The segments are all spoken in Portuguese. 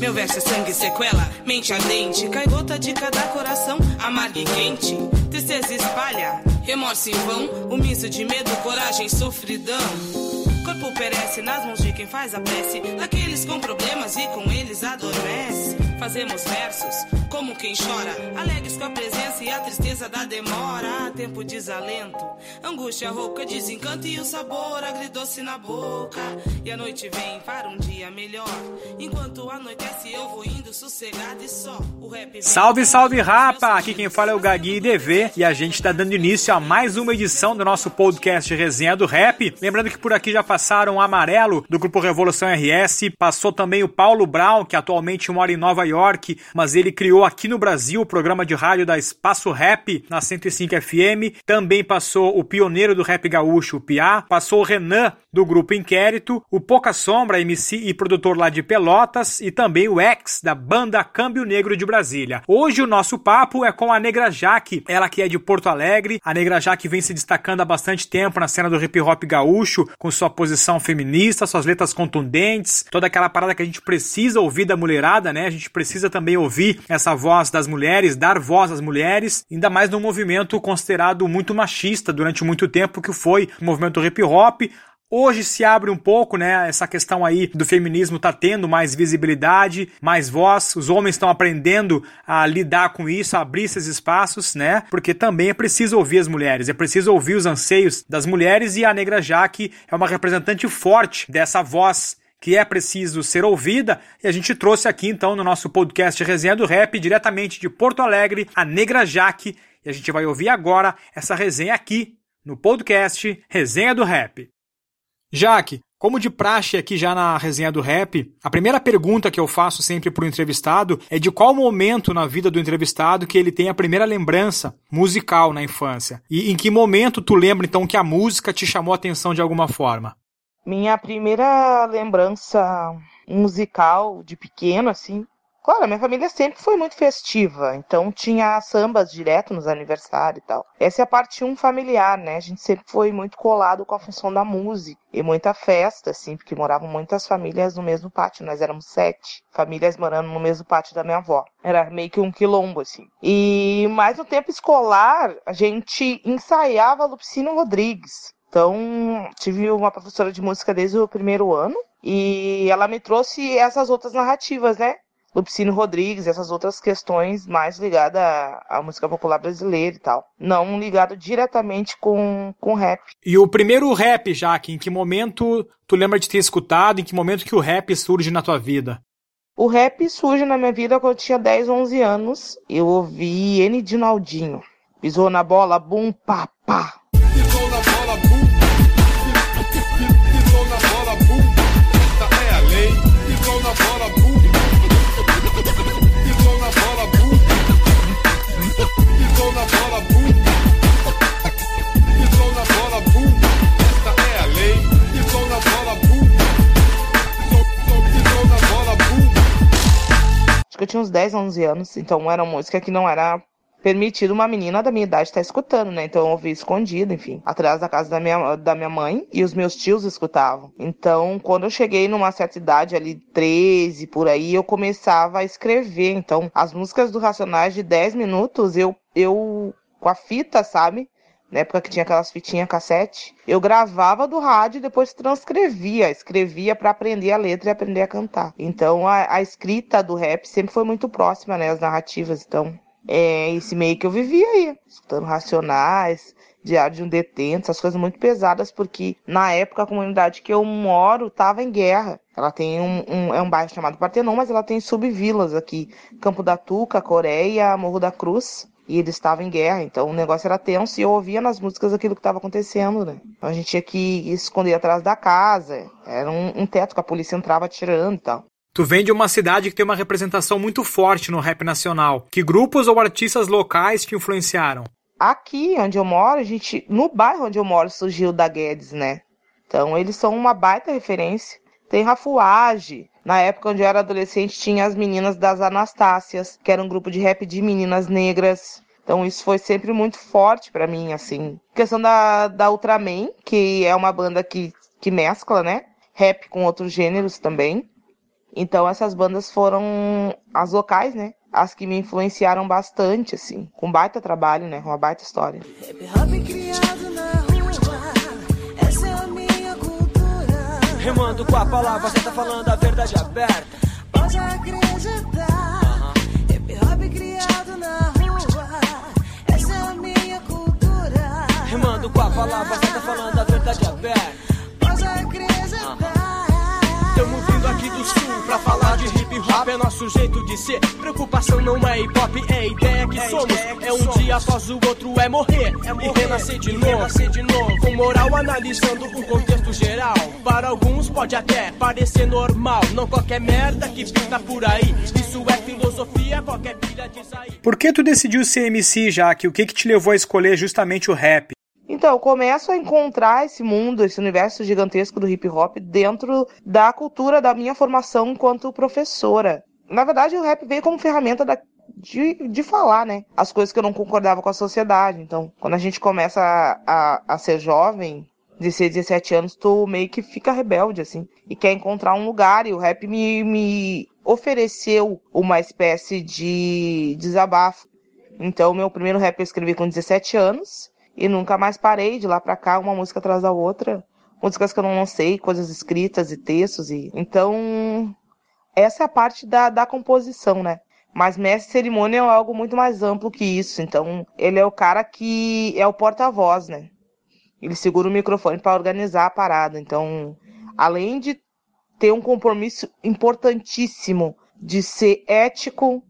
Meu verso é sangue, sequela, mente ardente. Cai gota de cada coração, amarga e quente. Tristeza espalha, remorso em vão. O misto de medo, coragem, sofridão. Corpo perece nas mãos de quem faz a prece. Daqueles com problemas e com eles adormece. Fazemos versos como quem chora, alegres com a presença e a tristeza da demora. Há tempo desalento, angústia rouca, desencanto e o sabor agridoce na boca. E a noite vem para um dia melhor. Enquanto anoitece, eu vou indo sossegado e só. O rap Salve, salve, rapa! Aqui quem fala é o Gagui DV e a gente está dando início a mais uma edição do nosso podcast Resenha do Rap. Lembrando que por aqui já passaram o Amarelo, do grupo Revolução RS, passou também o Paulo Brown, que atualmente mora em Nova York, mas ele criou aqui no Brasil o programa de rádio da Espaço Rap na 105 FM. Também passou o pioneiro do rap gaúcho, o Piá, passou o Renan, do grupo Inquérito, o Pouca Sombra, MC e produtor lá de Pelotas, e também o Ex, da banda Câmbio Negro de Brasília. Hoje o nosso papo é com a Negra Jaque, ela que é de Porto Alegre. A Negra Jaque vem se destacando há bastante tempo na cena do hip hop gaúcho, com sua posição feminista, suas letras contundentes, toda aquela parada que a gente precisa ouvir da mulherada, né? A gente precisa também ouvir essa voz das mulheres, dar voz às mulheres, ainda mais num movimento considerado muito machista durante muito tempo, que foi o movimento hip hop. Hoje se abre um pouco, né? Essa questão aí do feminismo tá tendo mais visibilidade, mais voz. Os homens estão aprendendo a lidar com isso, a abrir esses espaços, né? Porque também é preciso ouvir as mulheres, é preciso ouvir os anseios das mulheres e a Negra Jaque é uma representante forte dessa voz que é preciso ser ouvida, e a gente trouxe aqui então no nosso podcast Resenha do Rap, diretamente de Porto Alegre, a Negra Jaque, e a gente vai ouvir agora essa resenha aqui no podcast Resenha do Rap. Jaque, como de praxe aqui já na resenha do rap, a primeira pergunta que eu faço sempre para o entrevistado é de qual momento na vida do entrevistado que ele tem a primeira lembrança musical na infância. E em que momento tu lembra então que a música te chamou a atenção de alguma forma? Minha primeira lembrança musical de pequeno, assim. Claro, minha família sempre foi muito festiva, então tinha sambas direto nos aniversários e tal. Essa é a parte um familiar, né? A gente sempre foi muito colado com a função da música e muita festa, assim, porque moravam muitas famílias no mesmo pátio. Nós éramos sete famílias morando no mesmo pátio da minha avó. Era meio que um quilombo, assim. E mais no tempo escolar, a gente ensaiava Lupicino Rodrigues. Então, tive uma professora de música desde o primeiro ano e ela me trouxe essas outras narrativas, né? Lupicino Rodrigues, essas outras questões mais ligadas à, à música popular brasileira e tal. Não ligado diretamente com, com rap. E o primeiro rap, Jaque, em que momento tu lembra de ter escutado, em que momento que o rap surge na tua vida? O rap surge na minha vida quando eu tinha 10, 11 anos. Eu ouvi N. Dinaldinho. Pisou na bola, bum, pá, pá. Tinha uns 10, 11 anos. Então era música que não era permitido uma menina da minha idade estar escutando, né? Então eu ouvi escondido, enfim, atrás da casa da minha, da minha mãe e os meus tios escutavam. Então, quando eu cheguei numa certa idade, ali 13 por aí, eu começava a escrever. Então, as músicas do Racionais de 10 minutos, eu, eu com a fita, sabe? Na época que tinha aquelas fitinhas cassete, eu gravava do rádio e depois transcrevia, escrevia para aprender a letra e aprender a cantar. Então a, a escrita do rap sempre foi muito próxima, né, as narrativas. Então é esse meio que eu vivia aí, escutando Racionais, Diário de um Detento, essas coisas muito pesadas, porque na época a comunidade que eu moro estava em guerra. Ela tem um, um, é um bairro chamado Partenon, mas ela tem subvilas aqui, Campo da Tuca, Coreia, Morro da Cruz. E eles estavam em guerra, então o negócio era tenso e eu ouvia nas músicas aquilo que estava acontecendo, né? Então a gente tinha que esconder atrás da casa, era um, um teto que a polícia entrava atirando e tal. Tu vem de uma cidade que tem uma representação muito forte no rap nacional. Que grupos ou artistas locais te influenciaram? aqui onde eu moro, a gente, no bairro onde eu moro, surgiu da Guedes, né? Então eles são uma baita referência. Tem Rafuage. Na época onde eu era adolescente, tinha as meninas das Anastácias, que era um grupo de rap de meninas negras. Então isso foi sempre muito forte para mim, assim. Questão da, da Ultraman, que é uma banda que, que mescla, né? Rap com outros gêneros também. Então essas bandas foram as locais, né? As que me influenciaram bastante, assim. Com baita trabalho, né? Uma baita história. Hip hop Remando com a palavra, você tá falando a verdade aberta. Pode acreditar. Hip hop criado na rua, essa é a minha cultura. Remando com a palavra, você tá falando a verdade aberta. Pode acreditar. Tamo vindo aqui do sul pra falar nosso jeito de ser. Preocupação não é hip hop, é ideia que somos. É um dia após o outro, é morrer e renascer de novo. Com moral analisando o contexto geral. Para alguns pode até parecer normal. Não qualquer merda que pinta por aí. Isso é filosofia, qualquer pilha de sair. Por que tu decidiu ser MC, Jaque? O que, que te levou a escolher justamente o rap? Então, eu começo a encontrar esse mundo, esse universo gigantesco do hip hop dentro da cultura da minha formação enquanto professora. Na verdade, o rap veio como ferramenta da, de, de falar, né? As coisas que eu não concordava com a sociedade. Então, quando a gente começa a, a, a ser jovem, 16, 17 anos, tu meio que fica rebelde, assim, e quer encontrar um lugar, e o rap me, me ofereceu uma espécie de desabafo. Então, meu primeiro rap eu escrevi com 17 anos, e nunca mais parei de lá para cá, uma música atrás da outra. Músicas que eu não lancei, coisas escritas e textos. e Então, essa é a parte da, da composição, né? Mas mestre cerimônia é algo muito mais amplo que isso. Então, ele é o cara que é o porta-voz, né? Ele segura o microfone para organizar a parada. Então, além de ter um compromisso importantíssimo de ser ético,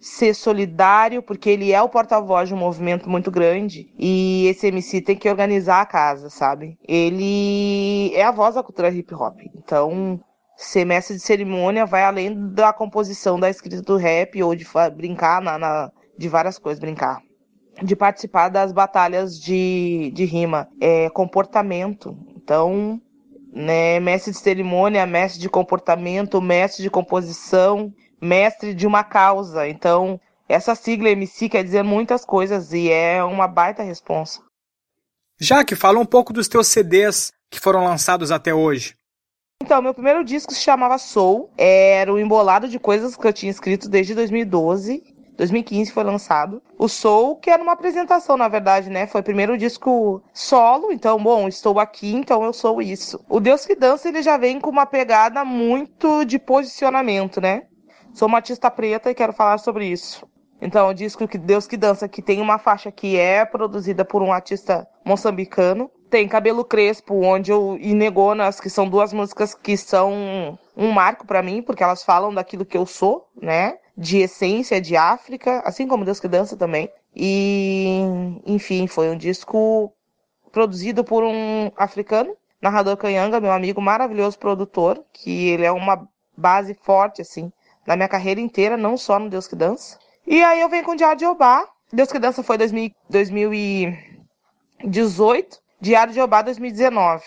ser solidário, porque ele é o porta-voz de um movimento muito grande e esse MC tem que organizar a casa, sabe? Ele é a voz da cultura hip hop. Então, ser mestre de cerimônia vai além da composição da escrita do rap ou de brincar na, na de várias coisas, brincar. De participar das batalhas de, de rima, é comportamento. Então, né, mestre de cerimônia, mestre de comportamento, mestre de composição, mestre de uma causa. Então, essa sigla MC quer dizer muitas coisas e é uma baita responsa. Jaque, fala um pouco dos teus CDs que foram lançados até hoje. Então, meu primeiro disco se chamava Soul. Era o um embolado de coisas que eu tinha escrito desde 2012. 2015 foi lançado. O Soul, que era uma apresentação, na verdade, né? Foi o primeiro disco solo, então, bom, estou aqui, então eu sou isso. O Deus que Dança, ele já vem com uma pegada muito de posicionamento, né? Sou uma artista preta e quero falar sobre isso. Então, o disco que Deus que Dança, que tem uma faixa que é produzida por um artista moçambicano. Tem Cabelo Crespo, onde eu e Negonas, que são duas músicas que são um marco para mim, porque elas falam daquilo que eu sou, né? De essência, de África, assim como Deus que Dança também. E, enfim, foi um disco produzido por um africano, narrador canhanga, meu amigo maravilhoso produtor, que ele é uma base forte, assim, na minha carreira inteira, não só no Deus que Dança. E aí eu venho com o Diário de Obá. Deus que Dança foi 2000, 2018, Diário de Obá 2019.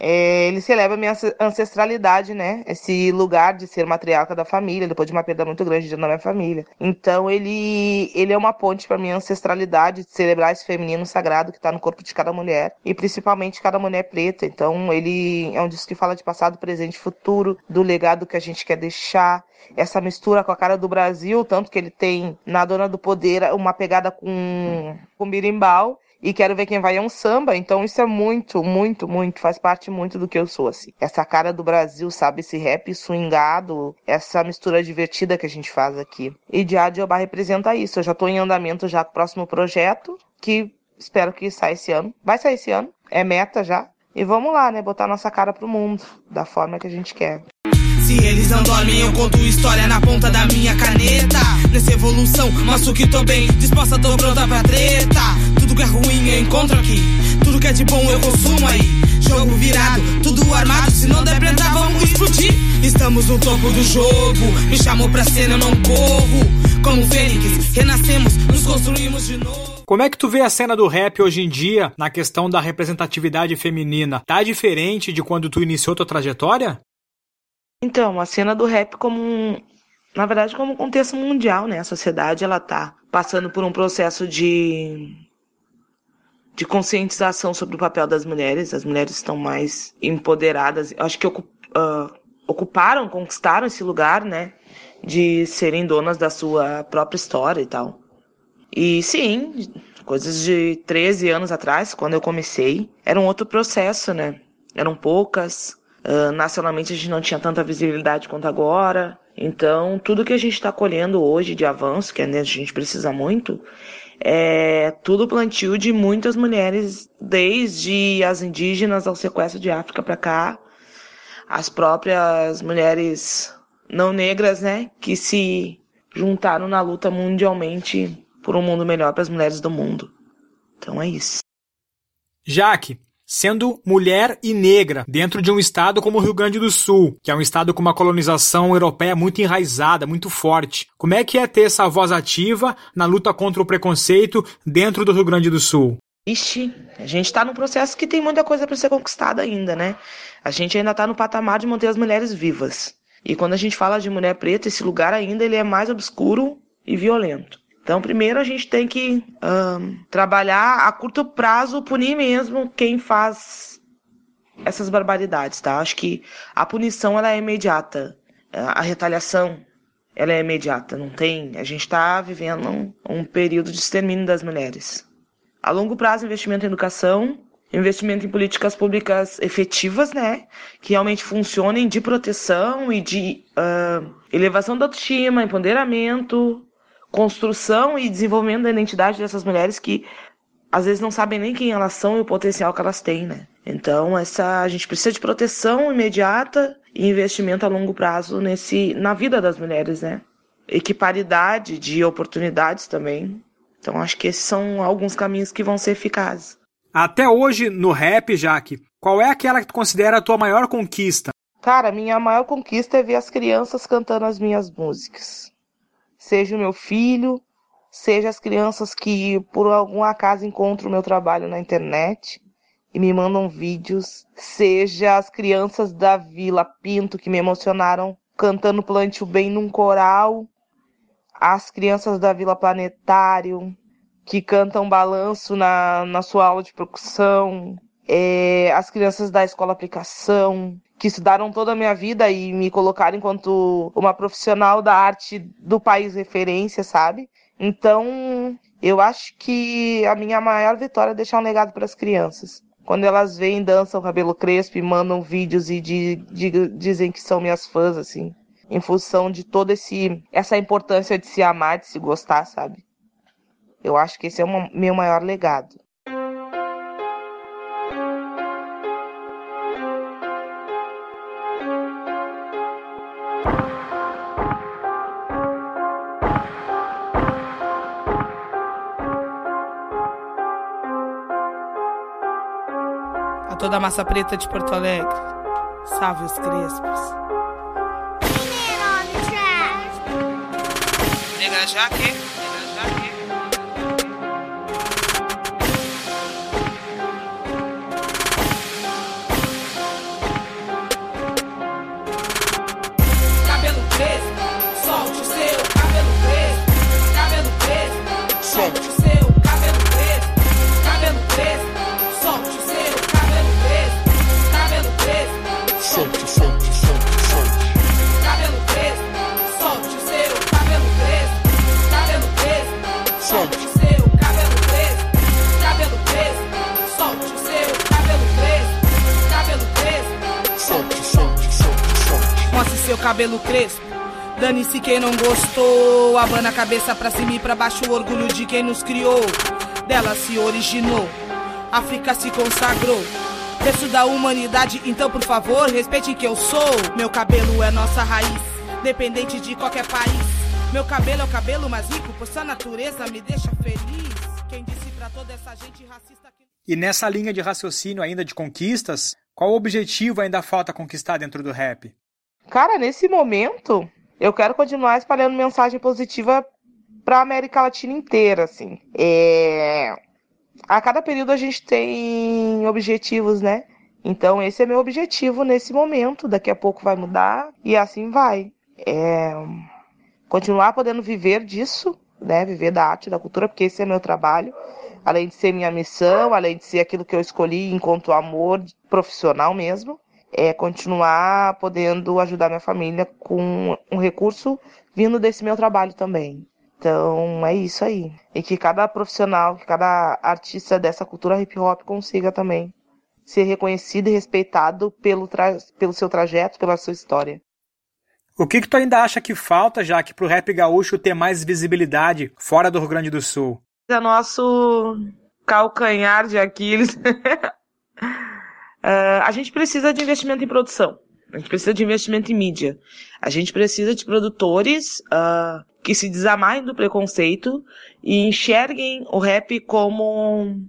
É, ele celebra minha ancestralidade, né? Esse lugar de ser matriarca da família, depois de uma perda muito grande dentro da minha família. Então ele, ele é uma ponte para minha ancestralidade, de celebrar esse feminino sagrado que está no corpo de cada mulher e principalmente cada mulher preta. Então ele é um disco que fala de passado, presente e futuro, do legado que a gente quer deixar, essa mistura com a cara do Brasil, tanto que ele tem na Dona do Poder uma pegada com, com birimbau e quero ver quem vai é um samba, então isso é muito, muito, muito, faz parte muito do que eu sou, assim. Essa cara do Brasil, sabe? Esse rap swingado, essa mistura divertida que a gente faz aqui. E de Obá representa isso. Eu já tô em andamento já com o próximo projeto, que espero que saia esse ano. Vai sair esse ano, é meta já. E vamos lá, né? Botar nossa cara pro mundo, da forma que a gente quer. Eles não dormem, eu conto história na ponta da minha caneta. Nessa evolução, mostro que tô bem, disposta, tô pronta pra treta. Tudo que é ruim eu encontro aqui, tudo que é de bom eu consumo aí. Jogo virado, tudo armado, se não der pra entrar, vamos explodir. Estamos no topo do jogo, me chamou pra cena, eu não corro. Como fênix, renascemos, nos construímos de novo. Como é que tu vê a cena do rap hoje em dia na questão da representatividade feminina? Tá diferente de quando tu iniciou tua trajetória? Então, a cena do rap como um, na verdade, como um contexto mundial, né? A sociedade ela tá passando por um processo de de conscientização sobre o papel das mulheres. As mulheres estão mais empoderadas. Eu acho que uh, ocuparam, conquistaram esse lugar, né? De serem donas da sua própria história e tal. E sim, coisas de 13 anos atrás, quando eu comecei, era um outro processo, né? Eram poucas. Uh, nacionalmente a gente não tinha tanta visibilidade quanto agora. Então, tudo que a gente está colhendo hoje de avanço, que a gente precisa muito, é tudo plantio de muitas mulheres, desde as indígenas ao sequestro de África para cá, as próprias mulheres não negras, né, que se juntaram na luta mundialmente por um mundo melhor para as mulheres do mundo. Então é isso. Jaque, sendo mulher e negra dentro de um estado como o Rio Grande do Sul, que é um estado com uma colonização europeia muito enraizada, muito forte. Como é que é ter essa voz ativa na luta contra o preconceito dentro do Rio Grande do Sul? Ixi, a gente está num processo que tem muita coisa para ser conquistada ainda, né? A gente ainda está no patamar de manter as mulheres vivas. E quando a gente fala de mulher preta, esse lugar ainda ele é mais obscuro e violento. Então, primeiro a gente tem que um, trabalhar a curto prazo, punir mesmo quem faz essas barbaridades, tá? Acho que a punição ela é imediata, a retaliação ela é imediata, não tem. A gente está vivendo um, um período de extermínio das mulheres. A longo prazo, investimento em educação, investimento em políticas públicas efetivas, né, que realmente funcionem de proteção e de uh, elevação da autoestima, empoderamento, construção e desenvolvimento da identidade dessas mulheres que às vezes não sabem nem quem elas são e o potencial que elas têm, né? Então, essa a gente precisa de proteção imediata e investimento a longo prazo nesse na vida das mulheres, né? Equiparidade de oportunidades também. Então, acho que esses são alguns caminhos que vão ser eficazes. Até hoje no rap, Jaque, qual é aquela que tu considera a tua maior conquista? Cara, minha maior conquista é ver as crianças cantando as minhas músicas seja o meu filho, seja as crianças que por algum acaso encontram o meu trabalho na internet e me mandam vídeos, seja as crianças da Vila Pinto que me emocionaram cantando Plante o Bem num coral, as crianças da Vila Planetário que cantam balanço na, na sua aula de percussão, é, as crianças da Escola Aplicação, que estudaram toda a minha vida e me colocaram enquanto uma profissional da arte do país referência, sabe? Então, eu acho que a minha maior vitória é deixar um legado para as crianças. Quando elas veem, dançam cabelo crespo e mandam vídeos e de, de, dizem que são minhas fãs, assim, em função de toda essa importância de se amar, de se gostar, sabe? Eu acho que esse é o meu maior legado. Toda a massa preta de Porto Alegre. Salve os crespos. Nega Jaque. Cabelo crespo. Dane-se quem não gostou. Abana a cabeça pra cima e pra baixo. O orgulho de quem nos criou. Dela se originou. África se consagrou. Preço da humanidade, então por favor, respeite que eu sou. Meu cabelo é nossa raiz, dependente de qualquer país. Meu cabelo é o cabelo mais rico, pois sua natureza me deixa feliz. Quem disse pra toda essa gente racista que. E nessa linha de raciocínio ainda de conquistas, qual objetivo ainda falta conquistar dentro do rap? Cara, nesse momento, eu quero continuar espalhando mensagem positiva para a América Latina inteira, assim. É... A cada período a gente tem objetivos, né? Então esse é meu objetivo nesse momento. Daqui a pouco vai mudar e assim vai. É... Continuar podendo viver disso, né? Viver da arte, da cultura, porque esse é meu trabalho. Além de ser minha missão, além de ser aquilo que eu escolhi enquanto amor profissional mesmo, é continuar podendo ajudar minha família com um recurso vindo desse meu trabalho também. Então é isso aí. E que cada profissional, que cada artista dessa cultura hip hop consiga também ser reconhecido e respeitado pelo, pelo seu trajeto, pela sua história. O que, que tu ainda acha que falta, já que pro rap gaúcho ter mais visibilidade fora do Rio Grande do Sul? É nosso calcanhar de Aquiles. uh, a gente precisa de investimento em produção. A gente precisa de investimento em mídia. A gente precisa de produtores uh, que se desamarem do preconceito e enxerguem o rap como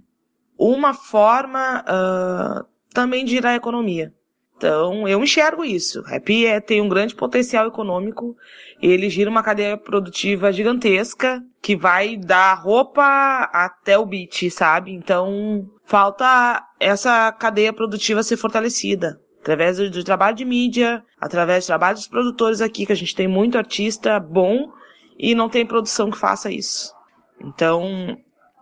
uma forma uh, também de girar a economia. Então, eu enxergo isso. O rap é, tem um grande potencial econômico. Ele gira uma cadeia produtiva gigantesca que vai da roupa até o beat, sabe? Então, falta essa cadeia produtiva ser fortalecida através do, trabalho de mídia, através do trabalho dos produtores aqui, que a gente tem muito artista bom e não tem produção que faça isso. Então,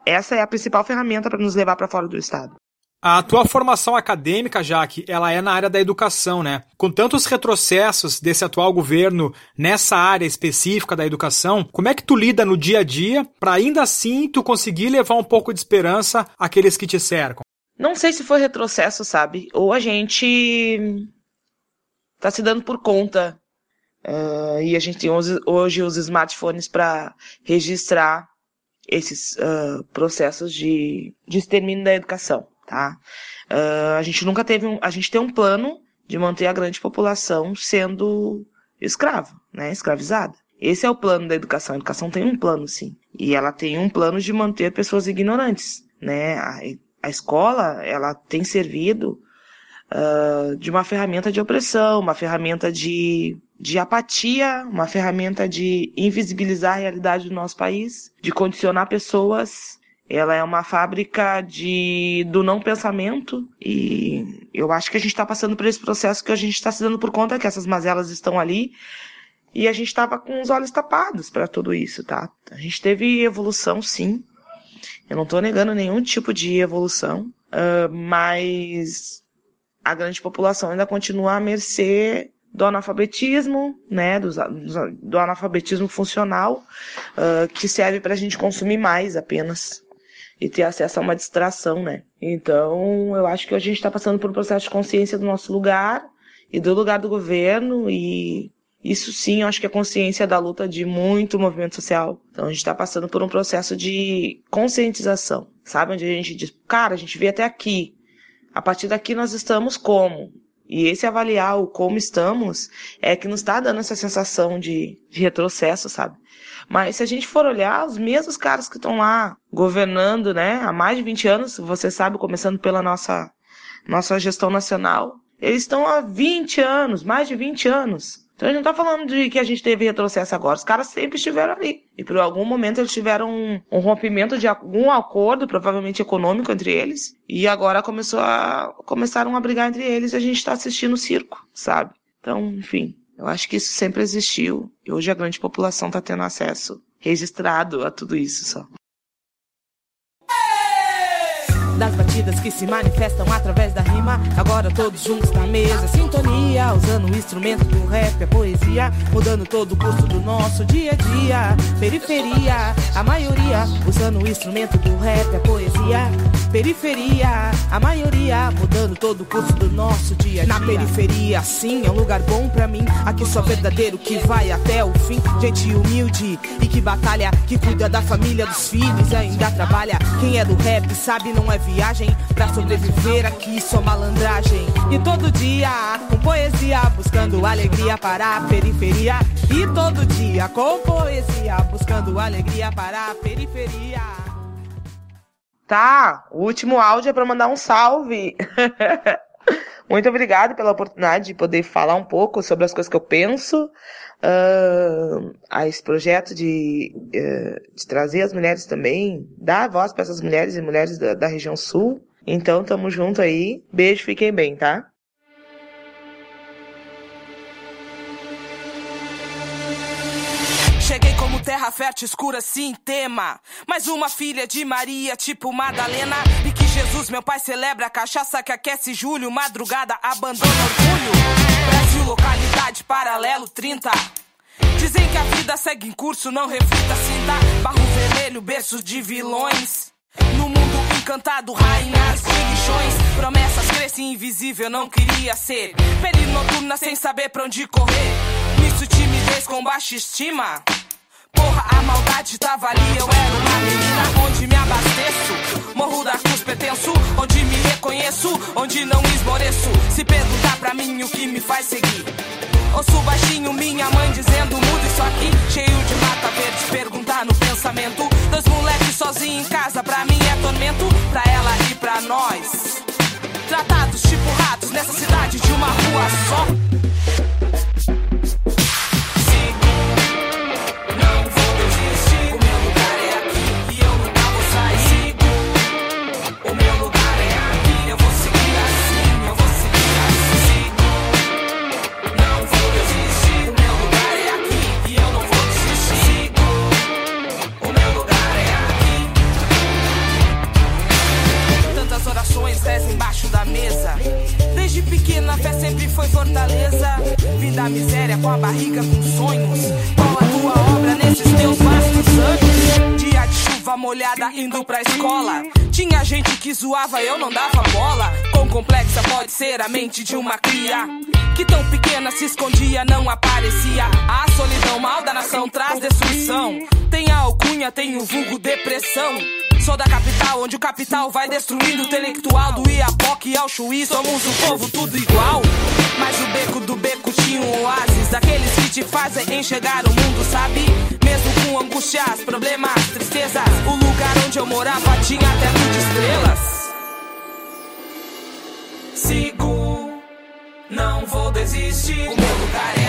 essa é a principal ferramenta para nos levar para fora do estado. A tua formação acadêmica, Jaque, ela é na área da educação, né? Com tantos retrocessos desse atual governo nessa área específica da educação, como é que tu lida no dia a dia para ainda assim tu conseguir levar um pouco de esperança àqueles que te cercam? Não sei se foi retrocesso, sabe? Ou a gente tá se dando por conta. Uh, e a gente tem hoje, hoje os smartphones para registrar esses uh, processos de, de extermínio da educação, tá? Uh, a gente nunca teve um, a gente tem um plano de manter a grande população sendo escrava, né? Escravizada. Esse é o plano da educação. A educação tem um plano, sim. E ela tem um plano de manter pessoas ignorantes, né? A, a escola ela tem servido uh, de uma ferramenta de opressão, uma ferramenta de, de apatia, uma ferramenta de invisibilizar a realidade do nosso país, de condicionar pessoas. Ela é uma fábrica de do não pensamento e eu acho que a gente está passando por esse processo que a gente está se dando por conta que essas mazelas estão ali e a gente estava com os olhos tapados para tudo isso, tá? A gente teve evolução, sim, eu não estou negando nenhum tipo de evolução, uh, mas a grande população ainda continua à mercê do analfabetismo, né, do, do analfabetismo funcional, uh, que serve para a gente consumir mais apenas e ter acesso a uma distração, né. Então, eu acho que a gente está passando por um processo de consciência do nosso lugar e do lugar do governo e isso sim, eu acho que é consciência da luta de muito movimento social. Então a gente está passando por um processo de conscientização, sabe? Onde a gente diz, cara, a gente veio até aqui. A partir daqui nós estamos como? E esse avaliar o como estamos é que nos está dando essa sensação de, de retrocesso, sabe? Mas se a gente for olhar, os mesmos caras que estão lá governando, né, há mais de 20 anos, você sabe, começando pela nossa, nossa gestão nacional, eles estão há 20 anos, mais de 20 anos, então a gente não tá falando de que a gente teve retrocesso agora. Os caras sempre estiveram ali. E por algum momento eles tiveram um, um rompimento de algum acordo, provavelmente econômico, entre eles. E agora começou a, começaram a brigar entre eles e a gente está assistindo o circo, sabe? Então, enfim, eu acho que isso sempre existiu. E hoje a grande população está tendo acesso registrado a tudo isso só das batidas que se manifestam através da rima. Agora todos juntos na mesa, sintonia, usando o instrumento do rap, a poesia, mudando todo o curso do nosso dia a dia. Periferia, a maioria, usando o instrumento do rap, a poesia. Periferia, a maioria, mudando todo o curso do nosso dia a dia. Na periferia, sim, é um lugar bom pra mim. Aqui só verdadeiro que vai até o fim. Gente humilde e que batalha, que cuida da família, dos filhos ainda trabalha. Quem é do rap sabe, não é viagem pra sobreviver aqui só malandragem. E todo dia com poesia buscando alegria para a periferia. E todo dia com poesia buscando alegria para a periferia. Tá, o último áudio é para mandar um salve. Muito obrigada pela oportunidade de poder falar um pouco sobre as coisas que eu penso, uh, a esse projeto de, uh, de trazer as mulheres também, dar voz para essas mulheres e mulheres da, da região sul. Então, tamo junto aí. Beijo, fiquem bem, tá? Como terra fértil, escura sem tema. Mais uma filha de Maria, tipo Madalena. E que Jesus, meu pai, celebra a cachaça que aquece julho. Madrugada, abandona orgulho. Brasil, localidade, paralelo 30. Dizem que a vida segue em curso, não reflita, sinta. Barro vermelho, berço de vilões. No mundo encantado, rainhas de lixões. Promessas crescem invisível, não queria ser. Peri noturna sem saber pra onde correr. Nisso timidez com baixa estima. Porra, a maldade tava ali, eu era uma menina onde me abasteço. Morro da cruz pertenço, onde me reconheço, onde não esmoreço. Se perguntar pra mim o que me faz seguir. Ouço baixinho minha mãe dizendo muda isso aqui Cheio de mata verde, perguntar no pensamento Dois moleques sozinhos em casa, pra mim é tormento Pra ela e pra nós Tratados tipo ratos nessa cidade de uma rua só da miséria com a barriga com sonhos. Qual a tua obra nesses teus vastos anos? Dia de chuva molhada indo pra escola. Tinha gente que zoava, eu não dava bola. Quão complexa pode ser a mente de uma cria? Que tão pequena se escondia, não aparecia. A solidão mal da nação traz destruição. Tem a alcunha, tem o vulgo depressão. Sou da capital, onde o capital vai destruindo o intelectual do Iapoque ao Chuí. Somos um povo tudo igual. Mas o beco do beco tinha um oásis daqueles que te fazem enxergar o mundo, sabe? Mesmo com angústias, problemas, tristezas. O lugar onde eu morava tinha teto de estrelas. Sigo, não vou desistir. O meu lugar é